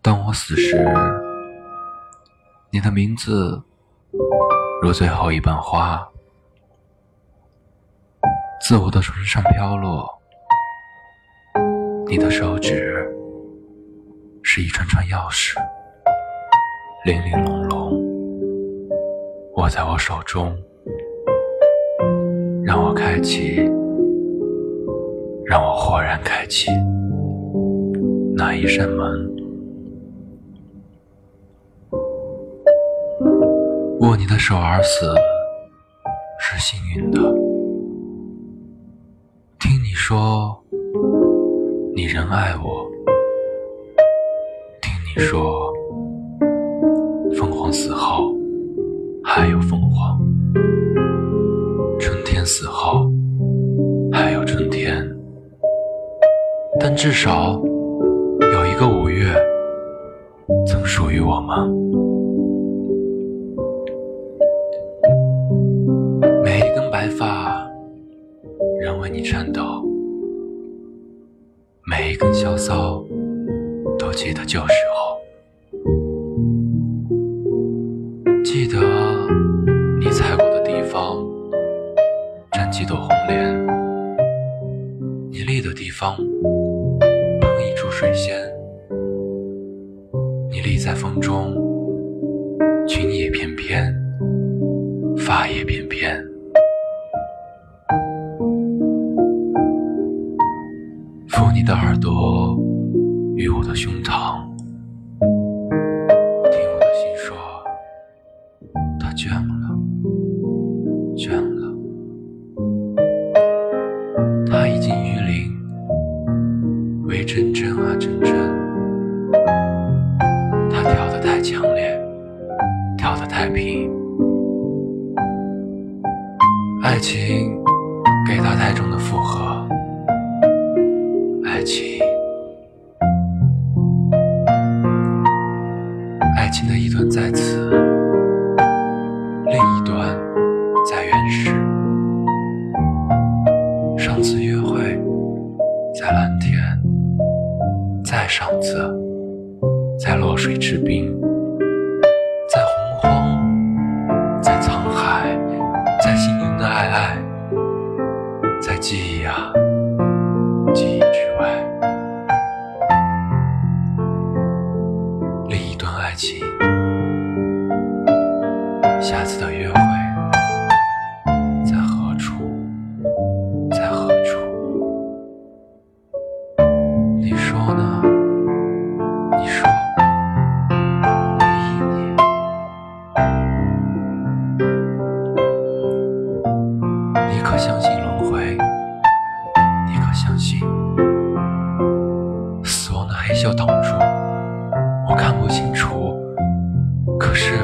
当我死时，你的名字如最后一瓣花，自我的唇上飘落。你的手指是一串串钥匙，玲玲珑珑，握在我手中，让我开启，让我豁然开启那一扇门。握你的手而死是幸运的。听你说你仍爱我，听你说凤凰死后还有凤凰，死后还有春天，但至少有一个五月曾属于我吗？每一根。白发仍为你颤抖，每一根小骚都记得旧时候，几朵红莲，你立的地方捧一株水仙，你立在风中，裙叶翩翩，发叶翩翩。扶你的耳朵与我的胸膛，听我的心说，它倦了，太平，爱情给它太重的负荷。爱情，爱情的一端在此，另一端在原始。上次约会在蓝天，再上次在落水之滨，爱爱，在记忆啊。记忆之外，另一段爱情，下次的约会在何处？在何处？你说呢？相信轮回？你可相信？死亡的黑锈挡住我看不清楚。可是